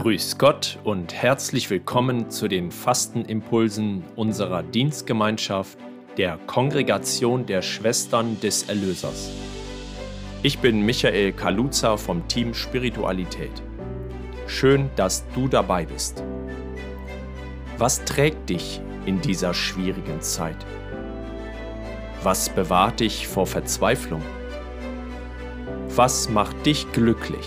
Grüß Gott und herzlich willkommen zu den Fastenimpulsen unserer Dienstgemeinschaft der Kongregation der Schwestern des Erlösers. Ich bin Michael Kaluza vom Team Spiritualität. Schön, dass du dabei bist. Was trägt dich in dieser schwierigen Zeit? Was bewahrt dich vor Verzweiflung? Was macht dich glücklich?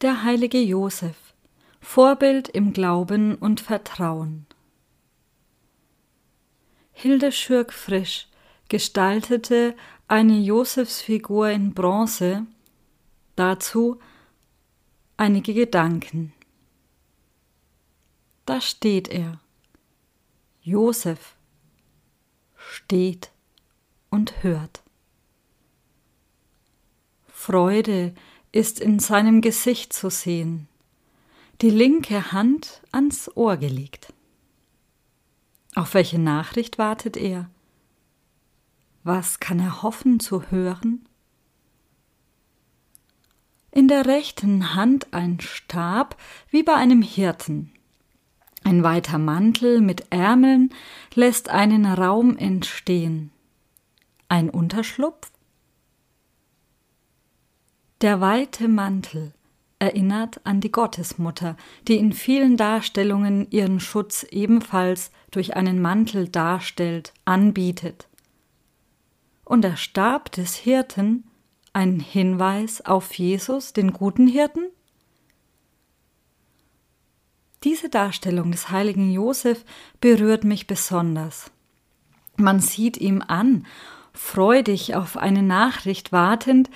Der heilige Josef, Vorbild im Glauben und Vertrauen. Hilde Schürk-Frisch gestaltete eine Josefsfigur in Bronze, dazu einige Gedanken. Da steht er. Josef steht und hört. Freude ist in seinem Gesicht zu sehen, die linke Hand ans Ohr gelegt. Auf welche Nachricht wartet er? Was kann er hoffen zu hören? In der rechten Hand ein Stab wie bei einem Hirten. Ein weiter Mantel mit Ärmeln lässt einen Raum entstehen. Ein Unterschlupf der weite Mantel erinnert an die Gottesmutter, die in vielen Darstellungen ihren Schutz ebenfalls durch einen Mantel darstellt, anbietet. Und der Stab des Hirten ein Hinweis auf Jesus, den guten Hirten? Diese Darstellung des heiligen Josef berührt mich besonders. Man sieht ihm an, freudig auf eine Nachricht wartend,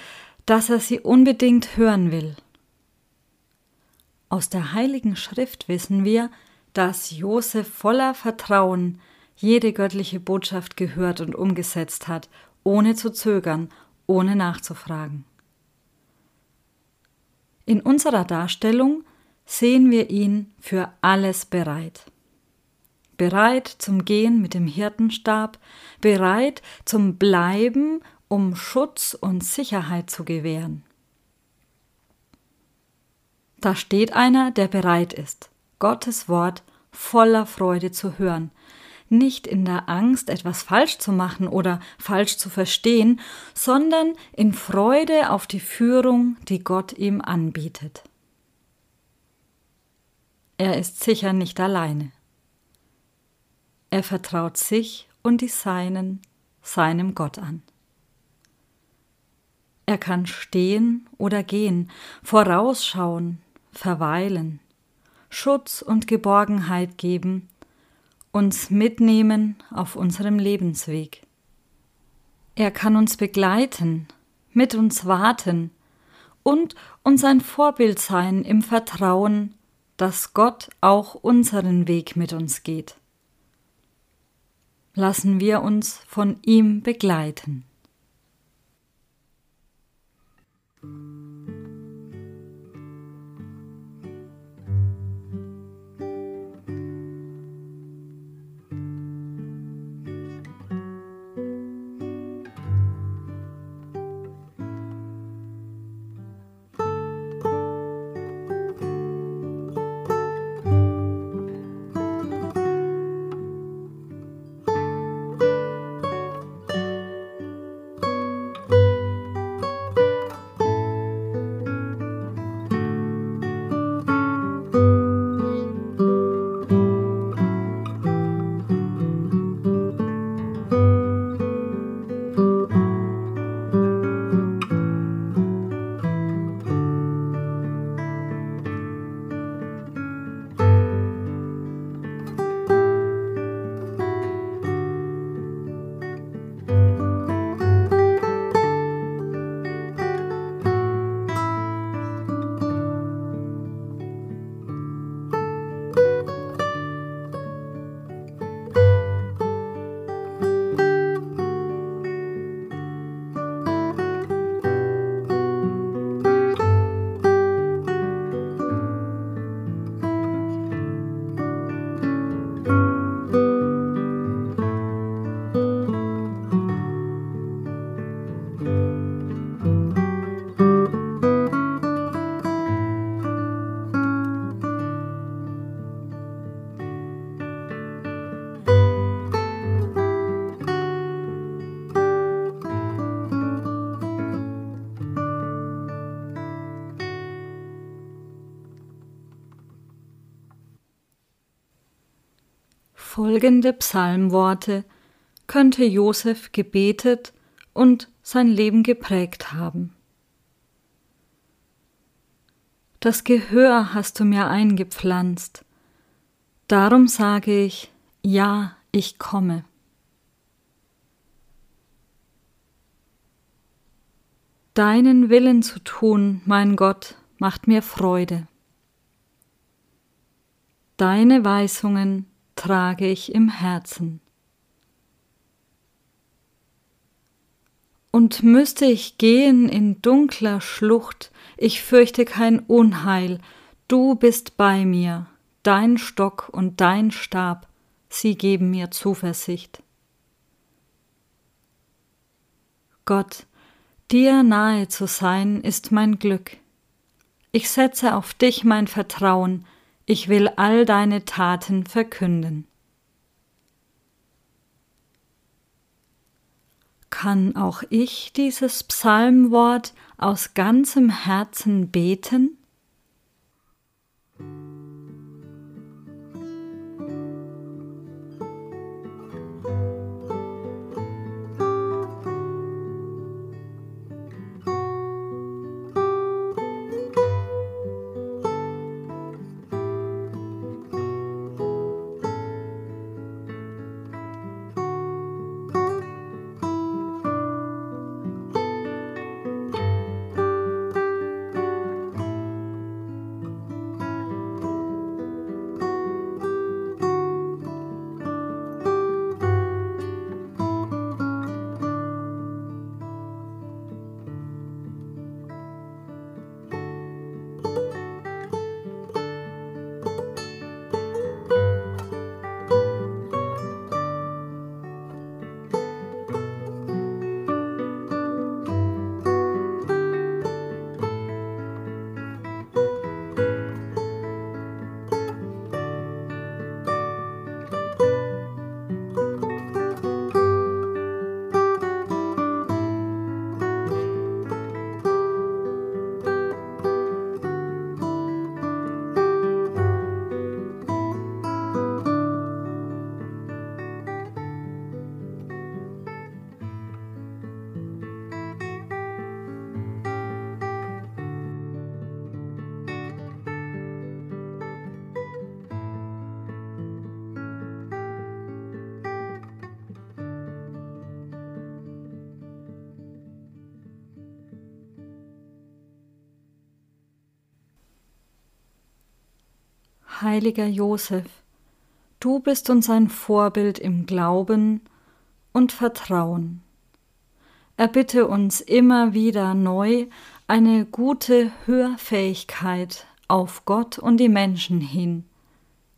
dass er sie unbedingt hören will. Aus der Heiligen Schrift wissen wir, dass Josef voller Vertrauen jede göttliche Botschaft gehört und umgesetzt hat, ohne zu zögern, ohne nachzufragen. In unserer Darstellung sehen wir ihn für alles bereit. Bereit zum Gehen mit dem Hirtenstab, bereit zum Bleiben um Schutz und Sicherheit zu gewähren. Da steht einer, der bereit ist, Gottes Wort voller Freude zu hören, nicht in der Angst, etwas falsch zu machen oder falsch zu verstehen, sondern in Freude auf die Führung, die Gott ihm anbietet. Er ist sicher nicht alleine. Er vertraut sich und die Seinen seinem Gott an. Er kann stehen oder gehen, vorausschauen, verweilen, Schutz und Geborgenheit geben, uns mitnehmen auf unserem Lebensweg. Er kann uns begleiten, mit uns warten und uns ein Vorbild sein im Vertrauen, dass Gott auch unseren Weg mit uns geht. Lassen wir uns von ihm begleiten. Folgende Psalmworte könnte Josef gebetet und sein Leben geprägt haben. Das Gehör hast du mir eingepflanzt, darum sage ich, ja, ich komme. Deinen Willen zu tun, mein Gott, macht mir Freude. Deine Weisungen trage ich im Herzen. Und müsste ich gehen in dunkler Schlucht, ich fürchte kein Unheil, du bist bei mir, dein Stock und dein Stab, sie geben mir Zuversicht. Gott, dir nahe zu sein, ist mein Glück. Ich setze auf dich mein Vertrauen, ich will all deine Taten verkünden. Kann auch ich dieses Psalmwort aus ganzem Herzen beten? Heiliger Josef, du bist uns ein Vorbild im Glauben und Vertrauen. Erbitte uns immer wieder neu eine gute Hörfähigkeit auf Gott und die Menschen hin,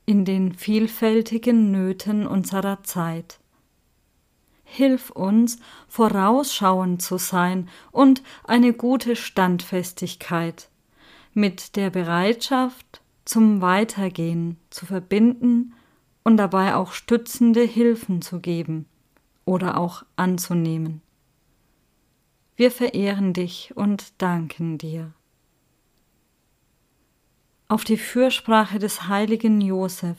in den vielfältigen Nöten unserer Zeit. Hilf uns, vorausschauend zu sein und eine gute Standfestigkeit, mit der Bereitschaft, zum Weitergehen zu verbinden und dabei auch stützende Hilfen zu geben oder auch anzunehmen. Wir verehren dich und danken dir. Auf die Fürsprache des heiligen Josef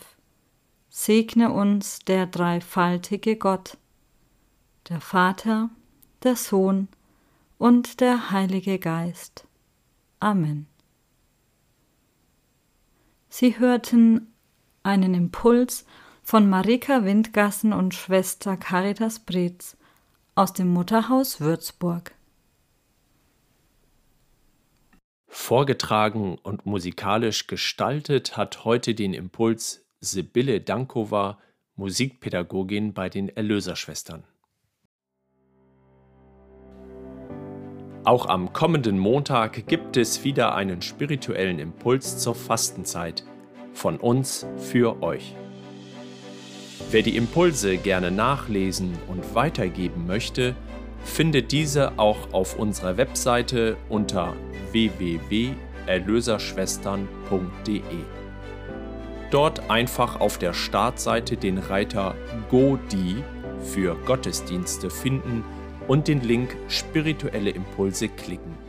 segne uns der dreifaltige Gott, der Vater, der Sohn und der Heilige Geist. Amen. Sie hörten einen Impuls von Marika Windgassen und Schwester Caritas Bretz aus dem Mutterhaus Würzburg. Vorgetragen und musikalisch gestaltet hat heute den Impuls Sibylle Dankova, Musikpädagogin bei den Erlöserschwestern. Auch am kommenden Montag gibt es wieder einen spirituellen Impuls zur Fastenzeit von uns für euch. Wer die Impulse gerne nachlesen und weitergeben möchte, findet diese auch auf unserer Webseite unter www.erlöserschwestern.de. Dort einfach auf der Startseite den Reiter GoDi für Gottesdienste finden und den Link Spirituelle Impulse klicken.